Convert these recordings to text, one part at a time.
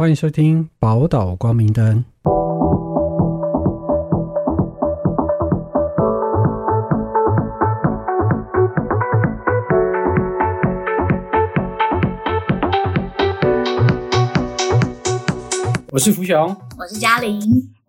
欢迎收听《宝岛光明灯》。我是福雄，我是嘉玲。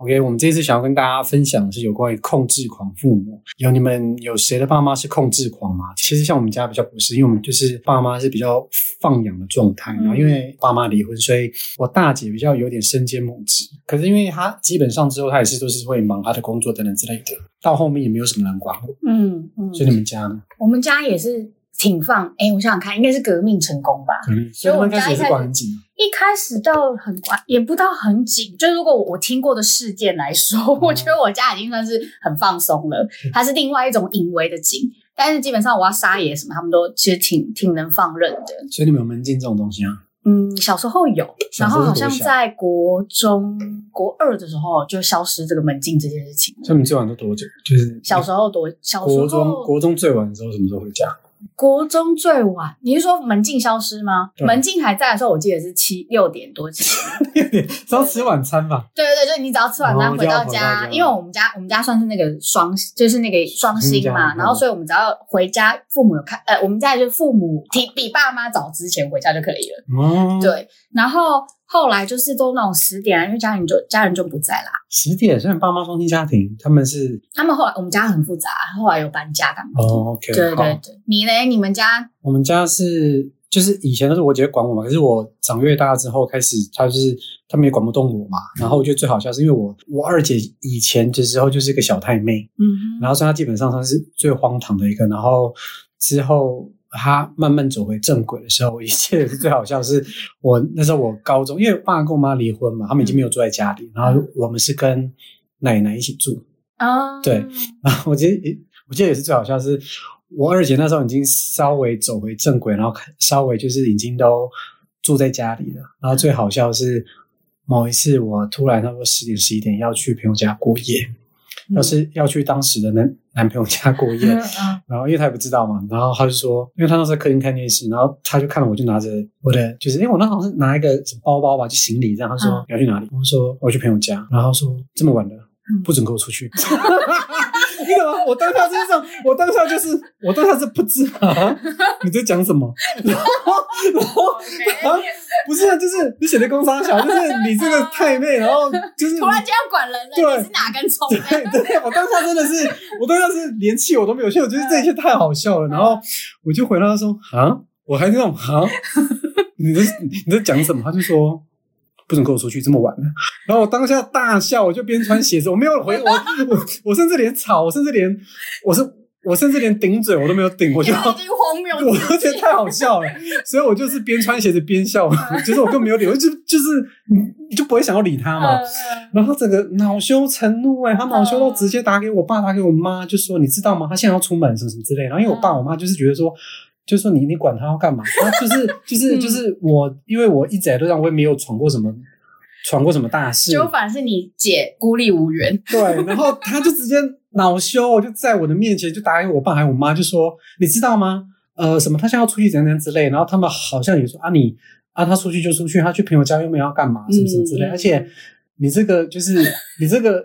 OK，我们这次想要跟大家分享的是有关于控制狂父母。有你们有谁的爸妈是控制狂吗？其实像我们家比较不是，因为我们就是爸妈是比较放养的状态。然后因为爸妈离婚，所以我大姐比较有点身兼母职。可是因为她基本上之后，她也是都是会忙她的工作等等之类的，到后面也没有什么人管我。嗯嗯，所以你们家呢？我们家也是挺放，哎，我想想看，应该是革命成功吧。可能所以我们开始也是管很紧啊。一开始到很管，也不到很紧。就如果我听过的事件来说，我觉得我家已经算是很放松了。它是另外一种隐微的紧，但是基本上我要撒野什么，他们都其实挺挺能放任的。所以你们有门禁这种东西啊？嗯，小时候有，然后好像在国中、国二的时候就消失这个门禁这件事情。所以你们最晚都多久？就是小时候多，小时候国中国中最晚的时候什么时候回家？国中最晚，你是说门禁消失吗？对门禁还在的时候，我记得是七六点多起。是要吃晚餐吧？对对对，就你只要吃完饭哦回到家，因为我们家我们家算是那个双，就是那个双薪嘛，嗯然后所以我们只要回家，父母有看，呃，我们家就是父母比比爸妈早之前回家就可以了。哦，，对，然后后来就是都那种十点啊，因为家人就家人就不在啦。十点。虽然爸妈双亲家庭，他们是他们后来我们家很复杂，后来有搬家干嘛？哦，OK，对好对对，你嘞？你们家我们家是就是以前都是我姐管我嘛，可是我长越大之后开始，她就是他们也管不动我嘛。然后我觉得最好笑是因为我我二姐以前的时候就是一个小太妹，嗯然后所以她基本上算是最荒唐的一个。然后之后她慢慢走回正轨的时候，一切也是最好笑。是我那时候我高中，因为我爸跟我妈离婚嘛，他们已经没有住在家里，然后我们是跟奶奶一起住。啊，对然后我记得，我记得也是最好笑是，我二姐那时候已经稍微走回正轨，然后开稍微就是已经都住在家里了。然后最好笑是某一次，我突然差不多十点十一点要去朋友家过夜，嗯要是要去当时的男男朋友家过夜，然后因为他也不知道嘛，然后他就说，因为他那时候在客厅看电视，然后他就看到我就拿着我的，就是因为我那好像是拿一个什么包包吧，就行李这样，他说、嗯。你要去哪里？我说我要去朋友家，然后说这么晚了嗯。不准跟我出去。你懂吗？我当下就是这样，我当下就是我当下是不知啊，你在讲什么？然后然后然后不是啊，就是你写的工商小，就是你这个太妹，然后就是突然间要管人了，对你是哪根葱？对对，我当下真的是，我当下是连气我都没有气，我觉得这一切太好笑了。然后我就回答他说：“啊，我还那种啊，你在你在讲什么？”他就说：“不准跟我出去，这么晚了。”然后我当下大笑，我就边穿鞋子，我没有回我 我我甚至连吵，我甚至连我是我甚至连顶嘴我都没有顶，我就已经荒谬我至极就觉得太好笑了，所以我就是边穿鞋子边笑，就是我根本没有理，我就就是你你就不会想要理他嘛。嗯然后整个恼羞成怒哎、他恼羞到直接打给我爸，打给我妈，就说你知道吗？他现在要出门什么什么之类。然后因为我爸我妈就是觉得说，就说你你管他要干嘛？他就是就是就是我，因为我一直以来都让我也没有闯过什么闯过什么大事，就反而是你姐孤立无援，对，然后他就直接恼羞，就在我的面前就打给我爸还有我妈，就说你知道吗？呃，什么他现在要出去怎样怎样之类，然后他们好像也说啊你啊他出去就出去，他去朋友家又没有要干嘛什么什么之类，嗯而且你这个就是你这个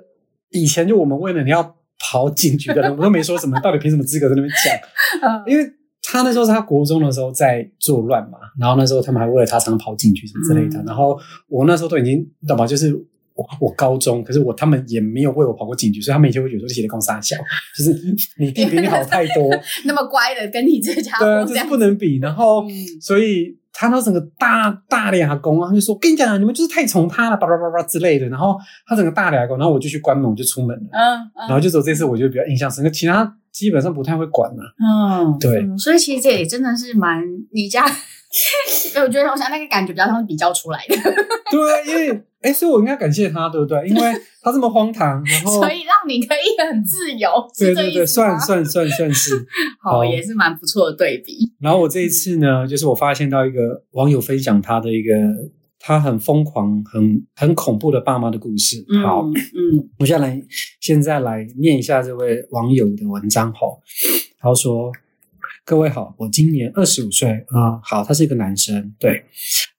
以前就我们为了你要跑警局的人，我都没说什么，到底凭什么资格在那边讲？因为他那时候是他国中的时候在作乱嘛，然后那时候他们还为了他常跑警局什么之类的，嗯然后我那时候都已经你懂吗？就是我我高中，可是我他们也没有为我跑过警局，所以他们以前会觉得说这写的公傻小，就是你一定比你好太多，那么乖的跟你这家对啊，伙这是不能比。然后嗯所以他那整个大大脸阿公啊，他就说跟你讲，你们就是太宠他了，叭叭叭叭之类的。然后他整个大脸阿公，然后我就去关门，我就出门了。嗯然后就走这次我就比较印象深刻，其他基本上不太会管了、嗯对嗯所以其实这也真的是蛮你家，我觉得我想那个感觉比较像是比较出来的，对啊，因为哎，所以我应该感谢他，对不对？因为他这么荒唐，然后 所以让你可以很自由，对对对，算算算算是。好，好也是蛮不错的对比。然后我这一次呢，就是我发现到一个网友分享他的一个他很疯狂、很很恐怖的爸妈的故事。好，嗯我现在来现在来念一下这位网友的文章哈。他说，各位好，我今年二十五岁啊、好，他是一个男生。对，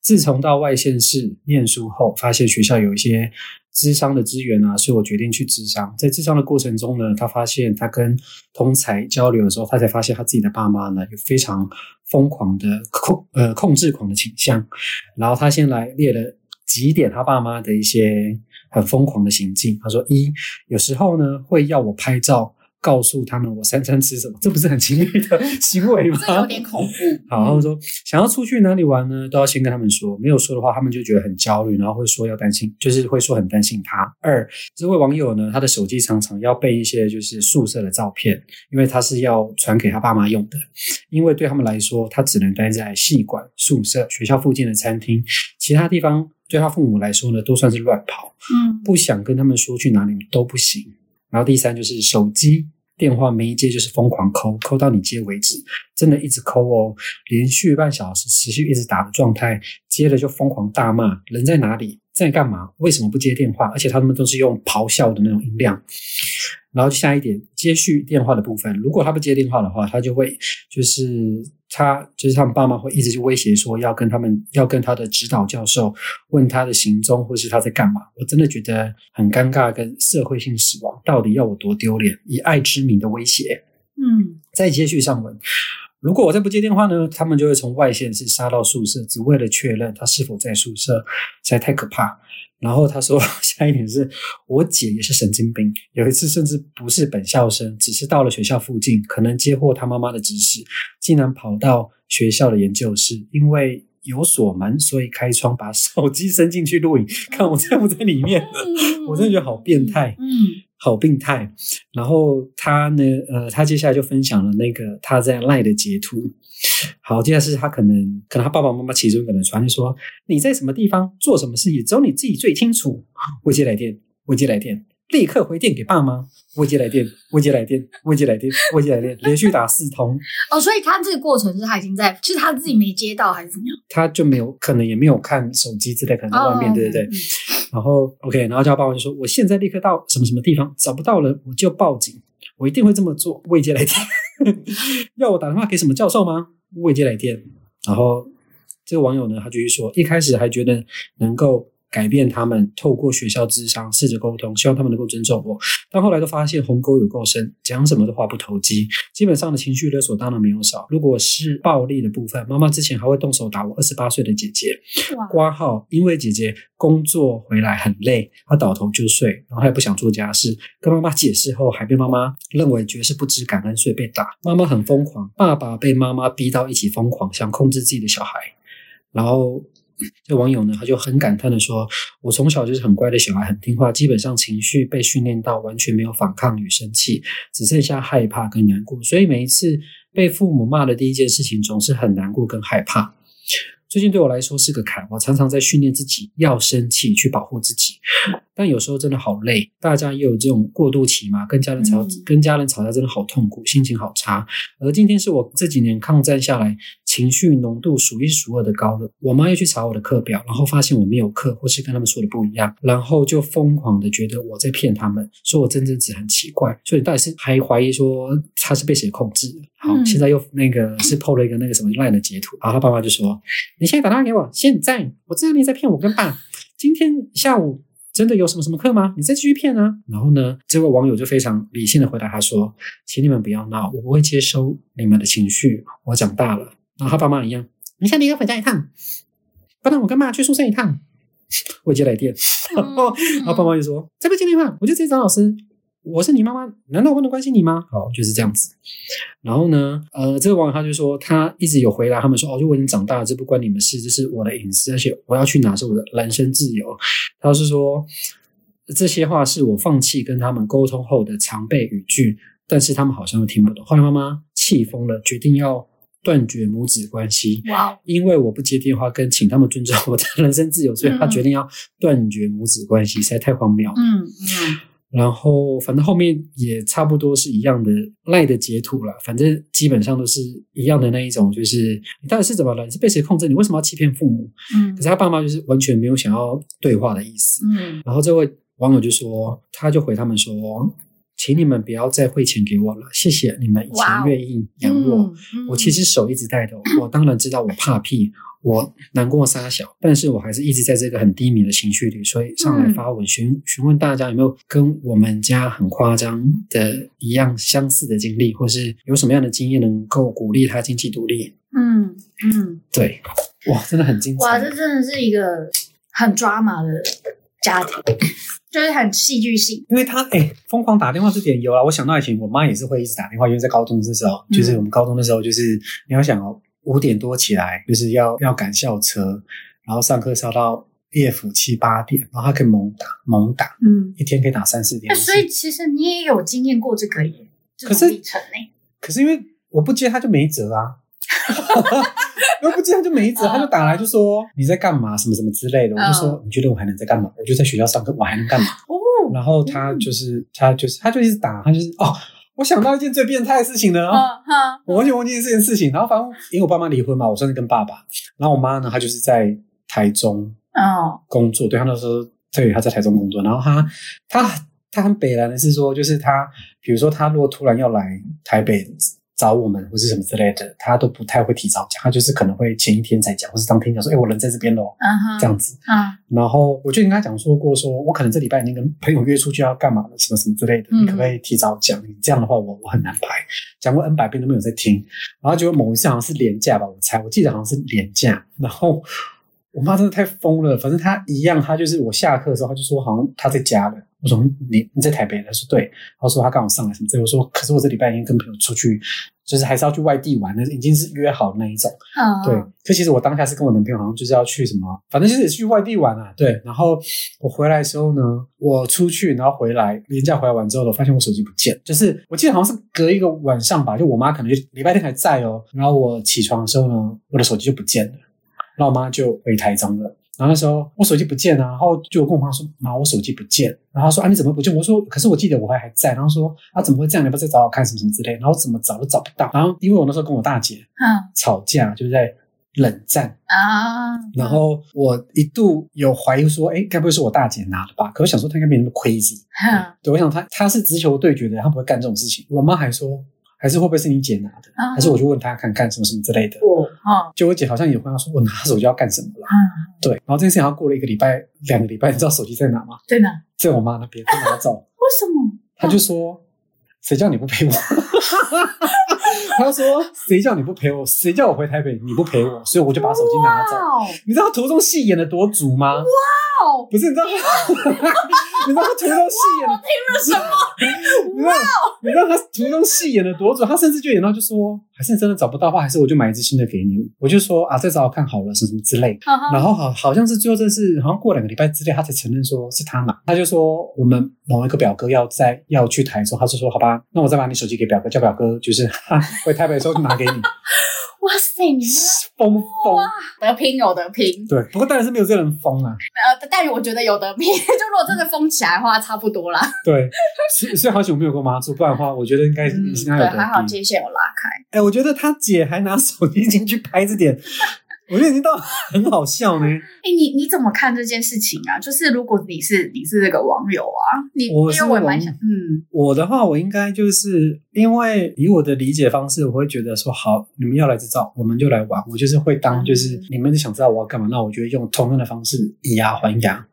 自从到外县市念书后，发现学校有一些智商的资源啊，所以我决定去智商。在智商的过程中呢，他发现他跟同才交流的时候，他才发现他自己的爸妈呢有非常疯狂的控呃控制狂的倾向。然后他先来列了几点他爸妈的一些很疯狂的行径。他说：一，有时候呢会要我拍照。告诉他们我三餐吃什么，这不是很情侣的行为吗？这有点恐怖。好，然后说想要出去哪里玩呢，都要先跟他们说，没有说的话，他们就觉得很焦虑，然后会说要担心，就是会说很担心他。二，这位网友呢，他的手机常常要备一些就是宿舍的照片，因为他是要传给他爸妈用的，因为对他们来说，他只能待在系馆、宿舍、学校附近的餐厅，其他地方对他父母来说呢，都算是乱跑，嗯不想跟他们说去哪里都不行。然后第三就是手机电话没接就是疯狂抠抠到你接为止，真的一直抠哦，连续半小时持续一直打的状态，接了就疯狂大骂，人在哪里，在干嘛，为什么不接电话？而且他们都是用咆哮的那种音量。然后下一点，接续电话的部分，如果他不接电话的话，他就会就是他就是他们爸妈会一直去威胁说要跟他们要跟他的指导教授问他的行踪或是他在干嘛。我真的觉得很尴尬，跟社会性死亡到底要我多丢脸？以爱之名的威胁。嗯再接续上文，如果我再不接电话呢，他们就会从外县市杀到宿舍，只为了确认他是否在宿舍，实在太可怕。然后他说，下一点是我姐也是神经病，有一次甚至不是本校生，只是到了学校附近，可能接获他妈妈的指使，竟然跑到学校的研究室，因为有锁门，所以开窗把手机伸进去录影，看我在不在里面。我真的觉得好变态。嗯好病态。然后他呢，呃，他接下来就分享了那个他在赖的截图。好，接下来是他可能可能他爸爸妈妈其中一个人传就说你在什么地方做什么事情，只有你自己最清楚。未接来电，未接来电，立刻回电给爸妈。未接来电，未接来电，未接来电，未接来电，连续打四通，哦，所以他这个过程是他已经在，是他自己没接到还是怎么样？他就没有可能也没有看手机之类，可能在外面，哦对对对。然后 OK，然后叫爸爸就说：“我现在立刻到什么什么地方，找不到人我就报警，我一定会这么做。”未接来电，要我打电话给什么教授吗？未接来电。然后这个网友呢，他就说，一开始还觉得能够改变他们，透过学校智商试着沟通，希望他们能够尊重我。但后来都发现鸿沟有够深，讲什么的话不投机。基本上的情绪勒索当然没有少。如果是暴力的部分，妈妈之前还会动手打我二十八岁的姐姐。哇，挂号，因为姐姐工作回来很累，她倒头就睡，然后她也不想做家事。跟妈妈解释后，还被妈妈认为绝是不知感恩，所以被打。妈妈很疯狂，爸爸被妈妈逼到一起疯狂，想控制自己的小孩。然后这网友呢，他就很感叹的说：“我从小就是很乖的小孩，很听话，基本上情绪被训练到完全没有反抗与生气，只剩下害怕跟难过。所以每一次被父母骂的第一件事情，总是很难过跟害怕。”最近对我来说是个坎，我常常在训练自己要生气去保护自己，但有时候真的好累。大家也有这种过渡期嘛，跟家人吵，嗯跟家人吵架真的好痛苦，心情好差。而今天是我这几年抗战下来情绪浓度数一数二的高了。我妈又去查我的课表，然后发现我没有课，或是跟他们说的不一样，然后就疯狂的觉得我在骗他们，说我真正值很奇怪，所以到底是还怀疑说他是被谁控制的。好，嗯现在又那个是 PO 了一个那个什么烂的截图，然后他爸妈就说：“你现在打电话给我，现在我知道你在骗我跟爸。今天下午真的有什么什么课吗？你再继续骗啊！”然后呢，这位网友就非常理性的回答他说：“请你们不要闹，我不会接收你们的情绪，我长大了。”然后他爸妈一样，你现在立刻回家一趟，不然我跟妈去宿舍一趟。我接来电，然后然后爸妈就说：“再不接电话，我就直接找老师。我是你妈妈，难道我不能关心你吗？”好，就是这样子。然后呢，呃，这个网友他就说，他一直有回答他们说：“哦，就我已经长大了，这不关你们事，这是我的隐私，而且我要去哪是我的人身自由。”他是说这些话是我放弃跟他们沟通后的常备语句，但是他们好像又听不懂。后来妈妈气疯了，决定要断绝母子关系。因为我不接电话跟请他们尊重我的人身自由，所以他决定要断绝母子关系，实在太荒谬了。嗯嗯然后反正后面也差不多是一样的赖的截图了，反正基本上都是一样的那一种，就是你到底是怎么了？你是被谁控制？你为什么要欺骗父母？嗯可是他爸妈就是完全没有想要对话的意思。嗯然后这位网友就说，他就回他们说，请你们不要再汇钱给我了，谢谢你们以前愿意养我。嗯我其实手一直带的，我当然知道我怕屁，我难过撒小，但是我还是一直在这个很低迷的情绪里，所以上来发文询询问大家有没有跟我们家很夸张的一样相似的经历，或是有什么样的经验能够鼓励他经济独立。嗯嗯，对，哇，真的很精哇，彩这。真的是一个很 drama 的家庭，就是很戏剧性。因为他哎，疯狂打电话这点有啊，我想到以前我妈也是会一直打电话，因为在高中的时候，嗯就是我们高中的时候，就是你要想哦，五点多起来，就是要要赶校车，然后上课上到夜府七八点，然后他可以猛打猛打，嗯，一天可以打三四点那。所以其实你也有经验过这个耶，这可是。可是因为我不接他就没辙啊。我不接他就没辙，他就打来就说你在干嘛，什么什么之类的。我就说你觉得我还能在干嘛？我就在学校上课，我还能干嘛？哦，然后他就是 他就是他就一直打，他就是哦，我想到一件最变态的事情了。嗯哈，我完全忘记这件事情。然后反正因为我爸妈离婚嘛，我算是跟爸爸。然后我妈呢，她就是在台中哦，工作，对她那时候对她在台中工作。然后她她她很北蓝的是说，就是她比如说她如果突然要来台北找我们或是什么之类的，他都不太会提早讲，他就是可能会前一天才讲，或是当天讲说，哎，我人在这边喽，嗯哼，这样子。啊，然后我就跟他讲说过说，我可能这礼拜已经跟朋友约出去要干嘛了，什么什么之类的，嗯你可不可以提早讲？你这样的话我我很难排，讲过 N 百遍都没有在听。然后结果某一次好像是廉价吧，我猜，我记得好像是廉价。然后我妈真的太疯了，反正她一样，她就是我下课的时候，她就说好像她在家了。我说你你在台北？她说对。她说她刚好上来什么之类。我说可是我这礼拜已经跟朋友出去，就是还是要去外地玩，那已经是约好那一种。嗯，对，可其实我当下是跟我男朋友好像就是要去什么，反正就是去外地玩啊。对，然后我回来的时候呢，我出去然后回来，连假回来完之后呢，我发现我手机不见，就是我记得好像是隔一个晚上吧，就我妈可能就礼拜天还在哦，然后我起床的时候呢，我的手机就不见了，然后我妈就回台中了。然后那时候我手机不见了、然后就跟我妈说：“妈，我手机不见。”然后她说：“啊，你怎么不见？”我说：“可是我记得我还还在。”然后说：“啊，怎么会这样？你要不要再找我看什么什么之类？”然后怎么找都找不到。然后因为我那时候跟我大姐嗯吵架，就是在冷战。啊，然后我一度有怀疑说，哎，该不会是我大姐拿的吧？可我想说她应该没那么 crazy。哼 对，我想她她是直球对决的人，她不会干这种事情。我妈还说，还是会不会是你姐拿的？啊还是我就问她看看什么什么之类的。哦哦，就我姐好像也问她说，我拿手机要干什么了？嗯，对，然后这件事情好像过了一个礼拜、两个礼拜，你知道手机在哪吗？在哪，在我妈那边，她拿走。为什么？她就说，谁叫你不陪我？她说，谁叫你不陪我？谁叫我回台北你不陪我？所以我就把手机拿走。哇你知道途中戏演的多足吗？哦，不是，你知道，你知道他途中戏演我听了什么？你知道，你知道他途中戏演的多准？他甚至就演到就说，还是真的找不到的话，还是我就买一只新的给你。我就说啊，再找我看好了，什么什么之类的。然后好好像是最后这是好像过两个礼拜之内，他才承认说是他嘛。他就说我们某一个表哥要在要去台中，他就说好吧，那我再把你手机给表哥，叫表哥就是 哈回台北的时候就拿给你。哇塞，你妈疯疯，得拼有得拼，对，不过当然是没有这个人疯啊。呃，但我觉得有得拼，就如果真的疯起来的话，差不多啦。对，所以所以好久没有跟我妈住，不然的话，我觉得应该嗯，应该有对，还好比界限有拉开。哎、我觉得他姐还拿手机进去拍这点，我觉得已经到很好笑呢。哎，你你怎么看这件事情啊？就是如果你是你是这个网友啊，你我是因为我也蛮想，嗯我的话，我应该就是因为以我的理解方式，我会觉得说，好，你们要来这招，我们就来玩。我就是会当，就是嗯你们想知道我要干嘛，那我就会用同样的方式以牙还牙。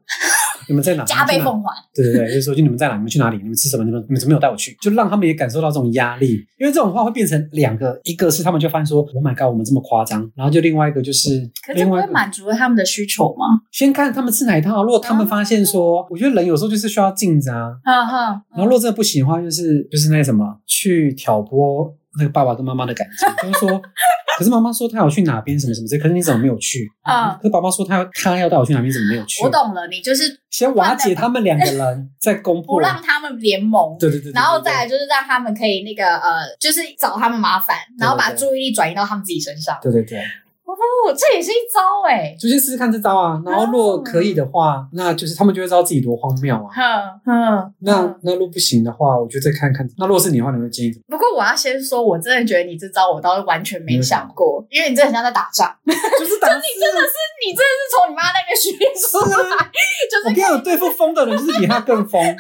你们在哪？加倍奉还。对对对，就是说，就你们在哪？你们去哪里？你们吃什么？你们你们怎么没有带我去？就让他们也感受到这种压力，因为这种话会变成两个，一个是他们就发现说，Oh my god，我们这么夸张，然后就另外一个就是可是这不会满足了他们的需求吗？先看他们吃哪一套。如果他们发现说，我觉得人有时候就是需要镜子啊，哈哈，然后如果真的不行的话，就是就是那什么，去挑拨那个爸爸跟妈妈的感情，就是说，可是妈妈说她要去哪边什么什么之类，可是你怎么没有去？啊可是爸爸说他要他要带我去哪边，怎么没有去？我懂了，你就是先瓦解他们两个人，再攻破。不让他们联盟。对对对对，然后再来就是让他们可以那个呃，就是找他们麻烦，然后把注意力转移到他们自己身上。对对对，哦，这也是一招哎。就先试试看这招啊。然后如果可以的话，那就是他们就会知道自己多荒谬啊。哼哼，那嗯那如果不行的话，我就再看看。那如果是你的话，你会建议怎么？不过我要先说，我真的觉得你这招我倒是完全没想过，因为你真的很像在打仗，就是打 你真的是你真的是从你妈那边学出来，就是我跟你讲，对付疯的人就是比他更疯。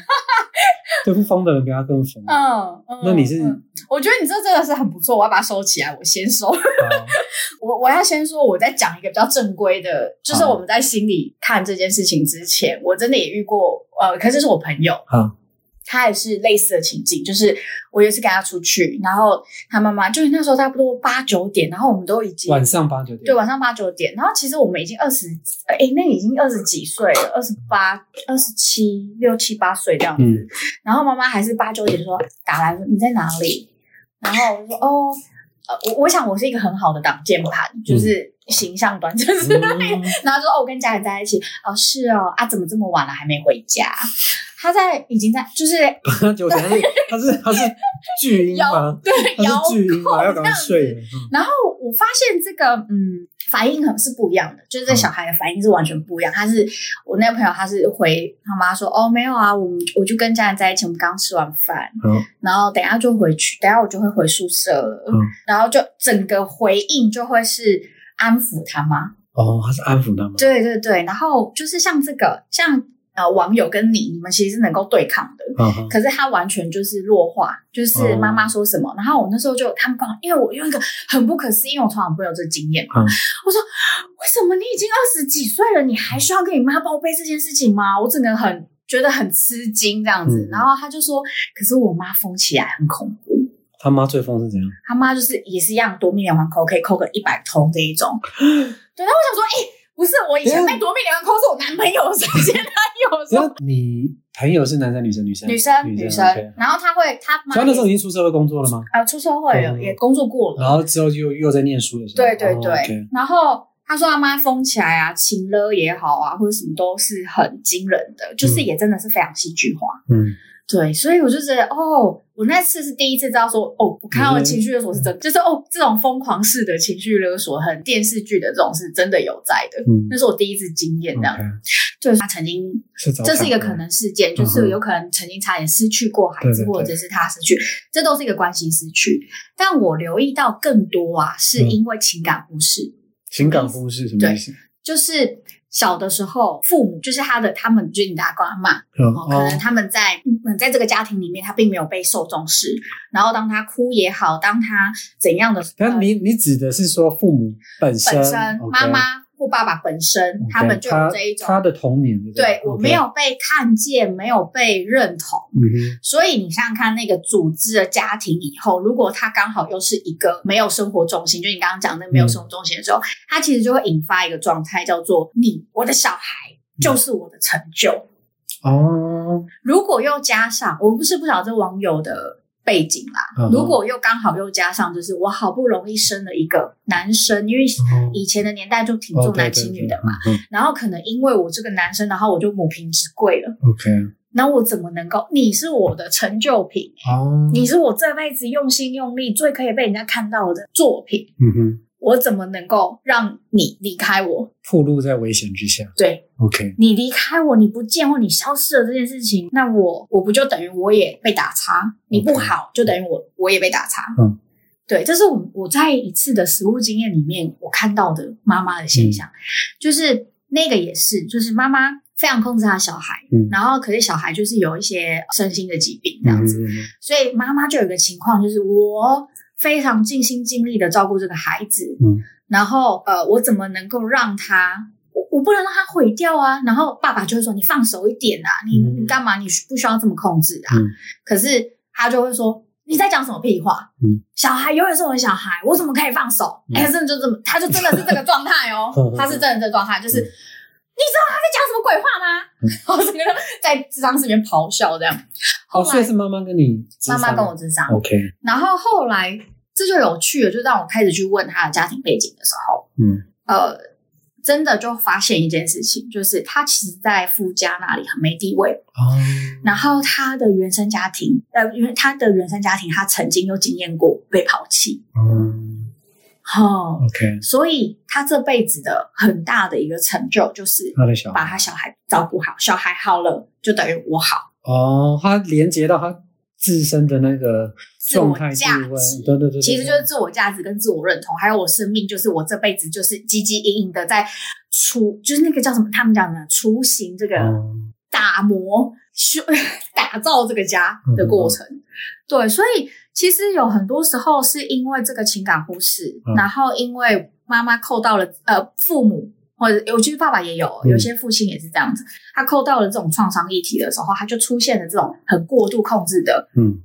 对付疯的人比他更疯。嗯，嗯那你是嗯我觉得你这真的是很不错，我要把它收起来，我先收。我我要先说，我在讲一个比较正规的，就是我们在心里看这件事情之前，我真的也遇过，呃，可是是我朋友，嗯，他也是类似的情境，就是我也是跟他出去，然后他妈妈就是那时候差不多八九点，然后我们都已经晚上八九点，对晚上八九点，然后其实我们已经二十，哎，那已经二十几岁了，二十八、二十七、六七八岁这样子，嗯。然后妈妈还是八九点说打来说你在哪里，然后我就说哦，呃，我我想我是一个很好的挡箭盘，就是形象端正之类的，嗯然后说哦我跟家人在一起，哦是哦啊怎么这么晚了还没回家？他在已经在就是八九点，他是他是他是巨婴吗？对他遥是巨婴？要赶快睡然后我发现这个嗯反应很是不一样的，就是这小孩的反应是完全不一样。他是我那个朋友，他是回他妈说哦没有啊，我们我就跟家人在一起，我们刚吃完饭，嗯然后等一下就回去，等一下我就会回宿舍了，嗯然后就整个回应就会是安抚他妈，哦，他是安抚他妈？对对对，然后就是像这个像。呃，网友跟你，你们其实是能够对抗的，嗯可是他完全就是弱化，就是妈妈说什么，然后我那时候就他们刚好，因为我用一个很不可思议，因为我从来不会有这个经验嘛。嗯我说为什么你已经二十几岁了，你还需要跟你妈报备这件事情吗？我整个很觉得很吃惊这样子。嗯然后他就说，可是我妈疯起来很恐怖，他妈最疯是怎样？他妈就是也是一样多面连环扣，可以扣个一百通这一种。对，那我想说，哎、不是我以前被夺命连环扣是我男朋友的时候，现在有的时候你朋友是男生女生？女生女生女生。然后他会他妈所以他那时候已经出社会工作了吗？啊出社会了，嗯也工作过了，然后之后又又在念书的时候，对对对，然后他说他妈疯起来啊，情勒也好啊，或者什么都是很惊人的，就是也真的是非常戏剧化。嗯，对，所以我就觉得哦，我那次是第一次知道说哦，我看到的情绪勒索是真的，就是哦这种疯狂式的情绪勒索，很电视剧的这种是真的有在的。嗯那是我第一次经验，这样就是他曾经这是一个可能事件，就是有可能曾经差点失去过孩子，或者是他失去，这都是一个关系失去。但我留意到更多啊，是嗯因为情感忽视。情感忽视什么意思？就是小的时候，父母就是他的，他们就是你的阿公阿妈，可能他们在嗯在这个家庭里面，他并没有被受重视。然后当他哭也好，当他怎样的，呃但你你指的是说父母本身，本身 OK 妈妈或爸爸本身他们就有这一种，他的童年对种我没有被看见，没有被认同。嗯所以你想想看，那个组织的家庭以后，如果他刚好又是一个没有生活重心，就你刚刚讲的没有生活重心的时候，他其实就会引发一个状态，叫做你我的小孩就是我的成就。哦，如果又加上，我不是不晓得这网友的背景啦，嗯如果又刚好又加上，就是我好不容易生了一个男生，因为哦以前的年代就挺哦重男轻女的嘛，嗯然后可能因为我这个男生，然后我就母凭子贵了。OK，那我怎么能够？你是我的成就品，哦，你是我这辈子用心用力最可以被人家看到的作品，嗯哼，我怎么能够让你离开我？暴露在危险之下。对，OK，你离开我，你不见或你消失了这件事情，那我我不就等于我也被打叉？你不好，就等于我我也被打叉。嗯，对，这是我我在一次的实物经验里面我看到的妈妈的现嗯。象，就是那个也是，就是妈妈非常控制她小孩，嗯。然后可是小孩就是有一些身心的疾病这样子，嗯嗯嗯。所以妈妈就有一个情况，就是我非常尽心尽力的照顾这个孩子，嗯然后呃，我怎么能够让他，我我不能让他毁掉啊？然后爸爸就会说：“你放手一点啊，你嗯你干嘛？你不需要这么控制啊。嗯可是他就会说：“你在讲什么屁话？嗯小孩永远是我的小孩，我怎么可以放手？”嗯哎、真的就这么，他就真的是这个状态哦嗯 嗯，他是真的这个状态，就是。嗯你知道他在讲什么鬼话吗？嗯 然后整个在智商室里面�嘲笑这样。后哦，所以是妈妈跟你妈妈跟我智商，OK，然后后来这就有趣了，就让我开始去问他的家庭背景的时候，嗯。呃，真的就发现一件事情，就是他其实，在夫家那里很没地位，哦，然后他的原生家庭，呃，因为他的原生家庭，他曾经有经验过被抛弃，嗯哦，，OK，所以他这辈子的很大的一个成就就是他的小孩。把他小孩照顾好，小孩好了就等于我好。哦，他连接到他自身的那个自我状态、价值，对对对，其实就是自我价值跟自我认同，还有我生命，就是我这辈子就是汲汲营营的在出，就是那个叫什么，他们讲的雏形这个、哦打磨、修、打造这个家的过程。对，所以其实有很多时候是因为这个情感忽视，嗯然后因为妈妈扣到了呃父母。或者，我觉得爸爸也有，嗯有些父亲也是这样子。他扣到了这种创伤议题的时候，他就出现了这种很过度控制的，嗯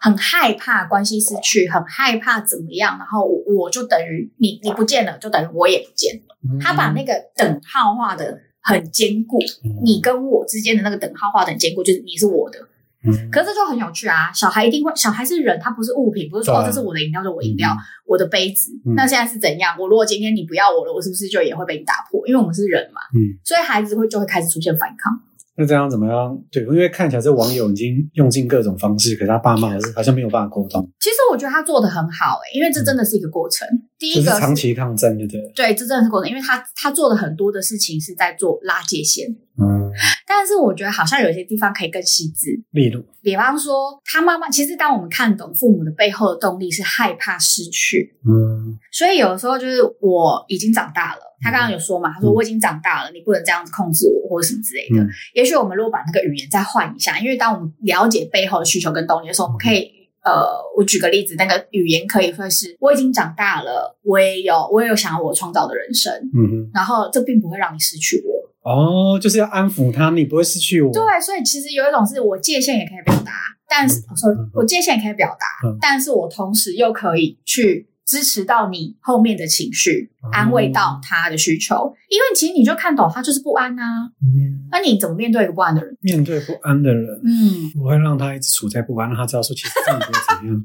很害怕关系失去，很害怕怎么样，然后我我就等于你你不见了，就等于我也不见。嗯他把那个等号画的很坚固，嗯你跟我之间的那个等号画的很坚固，就是你是我的。嗯可是这就很有趣啊！小孩一定会，小孩是人，他不是物品，不是说、这是我的饮料，就是我饮料，嗯我的杯子。嗯那现在是怎样？我如果今天你不要我了，我是不是就也会被你打破？因为我们是人嘛，嗯，所以孩子会就会开始出现反抗。那这样怎么样？对，因为看起来这网友已经用尽各种方式，可是他爸妈还是好像没有办法沟通，其实我觉得他做的很好诶、因为这真的是一个过程。第一个是长期抗战，对不对？对，这真的是过程，因为他他做的很多的事情是在做拉界线，嗯，但是我觉得好像有些地方可以更细致。例如，比方说，他妈妈其实当我们看懂父母的背后的动力是害怕失去，嗯所以有的时候就是我已经长大了。他刚刚有说嘛，他说嗯我已经长大了，你不能这样子控制我或者什么之类的。嗯也许我们如果把那个语言再换一下，因为当我们了解背后的需求跟动力的时候，我们可以呃，我举个例子，那个语言可以会是我已经长大了，我也有我也有想要我创造的人生，嗯然后这并不会让你失去我。哦，就是要安抚他，你不会失去我。对，所以其实有一种是我界限也可以表达，但是嗯我说嗯我界限也可以表达，嗯但是我同时又可以去支持到你后面的情绪，哦安慰到他的需求，因为其实你就看懂他就是不安啊，嗯，那你怎么面对一个不安的人？面对不安的人，嗯，我会让他一直处在不安，让他知道说其实这样不会怎样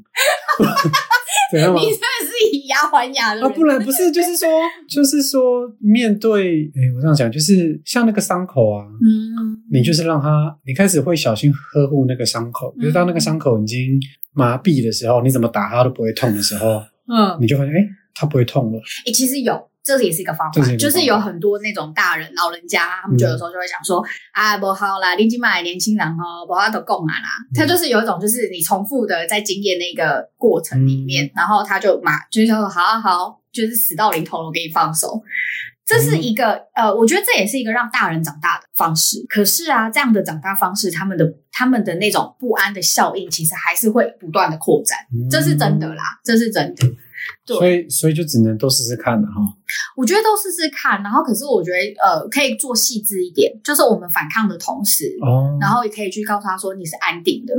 怎样吗你？真的是以牙还牙的啊，不然不是，就是说，就是说，面对，哎，我这样讲，就是像那个伤口啊，嗯，你就是让他，你开始会小心呵护那个伤口，比如当那个伤口已经麻痹的时候，你怎么打它都不会痛的时候，嗯，你就发现，哎，它不会痛了。诶其实有。这也是一个方法就是有很多那种大人、老人家，他们就有时候就会讲说：“啊，不好啦，年纪买年轻人哦，不要都供啊啦。”他就是有一种，就是你重复的在经验那个过程里面，然后他就马就是说：“好啊好，就是死到临头了，我给你放手。”这是一个呃，我觉得这也是一个让大人长大的方式。可是啊，这样的长大方式，他们的他们的那种不安的效应，其实还是会不断的扩展，这是真的啦，这是真的。对所以，所以就只能都试试看了哈。我觉得都试试看，然后可是我觉得呃，可以做细致一点，就是我们反抗的同时，哦，然后也可以去告诉他说你是安定的。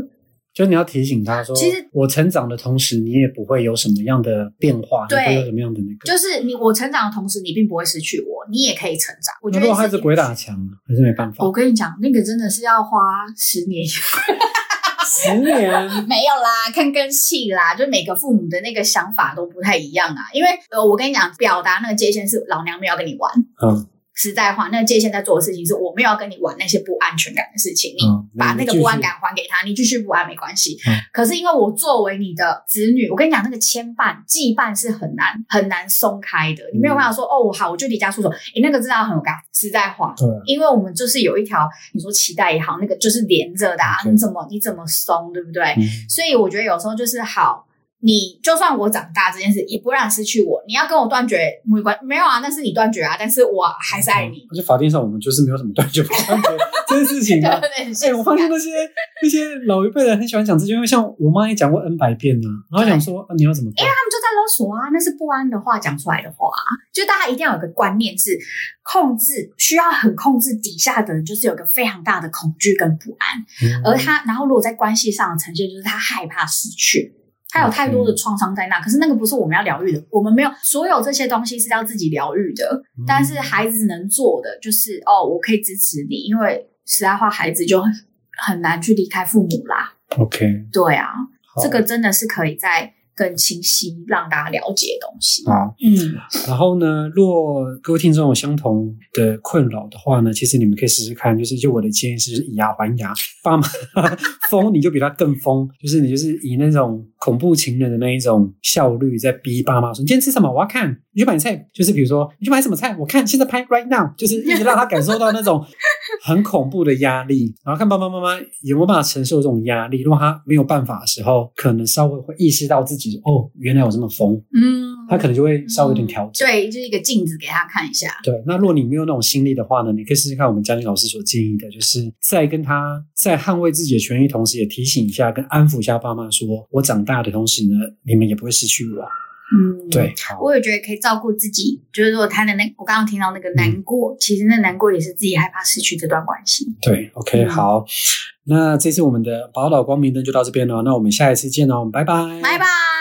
就你要提醒他说，其实我成长的同时，你也不会有什么样的变化，对你不会有什么样的那个。就是你我成长的同时，你并不会失去我，你也可以成长。我觉得是那如果孩子鬼打墙，还是没办法我。跟你讲，那个真的是要花十年。十年，没有啦，看根系啦，就每个父母的那个想法都不太一样啊。因为呃，我跟你讲，表达那个界限是老娘没有要跟你玩，嗯实在话，那个界限在做的事情是我没有要跟你玩那些不安全感的事情，你嗯，把那个不安感还给他，你继续不安没关系。嗯可是因为我作为你的子女，我跟你讲，那个牵绊、羁绊是很难很难松开的。你没有办法说、哦，好，我就离家出走。诶，那个真的很有感，实在话。对，因为我们就是有一条，你说脐带也好，那个就是连着的啊，你怎么你怎么松，对不对？嗯所以我觉得有时候就是好，你就算我长大这件事，也不让你失去我。你要跟我断绝没关没有啊，那是你断绝啊，但是我还是爱你。而且法定上我们就是没有什么断绝不断绝这件事情对啊。对 对，很哎、我发现那些那些老一辈人很喜欢讲这些，因为像我妈也讲过 N 百遍呢、然后想说、啊、你要怎么因为？他们就在勒索啊，那是不安的话讲出来的话、啊，就大家一定要有个观念是控制，需要很控制底下的人，就是有个非常大的恐惧跟不安，嗯而他，然后如果在关系上的呈现，就是他害怕失去。他有太多的创伤在那，可是那个不是我们要疗愈的，我们没有所有这些东西是要自己疗愈的。嗯但是孩子能做的就是哦，我可以支持你，因为实在话，孩子就很很难去离开父母啦。OK，对啊，好这个真的是可以再更清晰让大家了解的东西。啊。嗯，然后呢，若各位听众有相同的困扰的话呢，其实你们可以试试看，就是就我的建议是以牙还牙，爸妈 疯你就比他更疯，就是你就是以那种恐怖情人的那一种效率在逼爸妈说你今天吃什么我要看，你去买菜，就是比如说你去买什么菜我看现在拍 right now，就是一直让他感受到那种很恐怖的压力，然后看爸爸妈妈有没有办法承受这种压力，如果他没有办法的时候，可能稍微会意识到自己哦原来我这么疯，嗯，他可能就会稍微有点调整。对，就是一个镜子给他看一下。对，那如果你没有那种心力的话呢，你可以试试看我们嘉玲老师所建议的，就是在跟他在捍卫自己的权益，同时也提醒一下，跟安抚一下爸妈，说我长大的同时呢，你们也不会失去我。嗯，对，好，我也觉得可以照顾自己。就是如果他的那，我刚刚听到那个难过，其实那难过也是自己害怕失去这段关系。对，OK，嗯好，那这次我们的宝岛光明灯就到这边了，那我们下一次见哦，拜拜，拜拜。